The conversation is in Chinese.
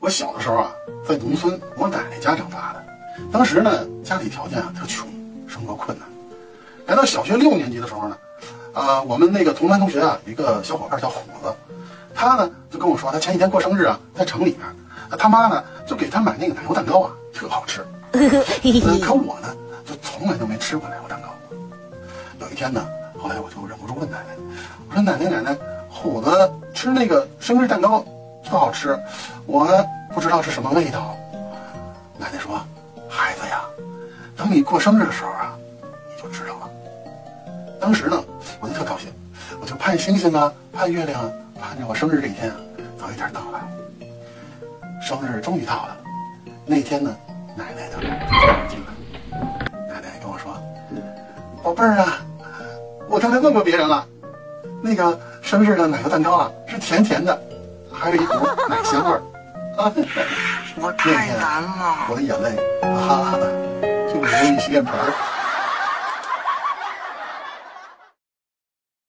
我小的时候啊，在农村我奶奶家长大的，当时呢家里条件啊特穷，生活困难。来到小学六年级的时候呢，啊，我们那个同班同学啊，一个小伙伴叫虎子，他呢就跟我说，他前几天过生日啊，在城里面，他妈呢就给他买那个奶油蛋糕啊，特好吃。可我呢，就从来都没吃过奶油蛋糕。有一天呢，后来我就忍不住问奶奶，我说奶奶奶奶，虎子吃那个生日蛋糕特好吃，我不知道是什么味道。奶奶说，孩子呀，等你过生日的时候啊，你就知道了。当时呢，我就特高兴，我就盼星星啊，盼月亮，盼着我生日这一天啊，早一点到来。生日终于到了，那天呢，奶奶呢就进来，奶奶跟我说：“宝贝儿啊，我刚才问过别人了，那个生日的奶油蛋糕啊是甜甜的，还有一股奶香味儿。”啊，我太难了。我的眼泪哈哈的就流一洗脸盆儿。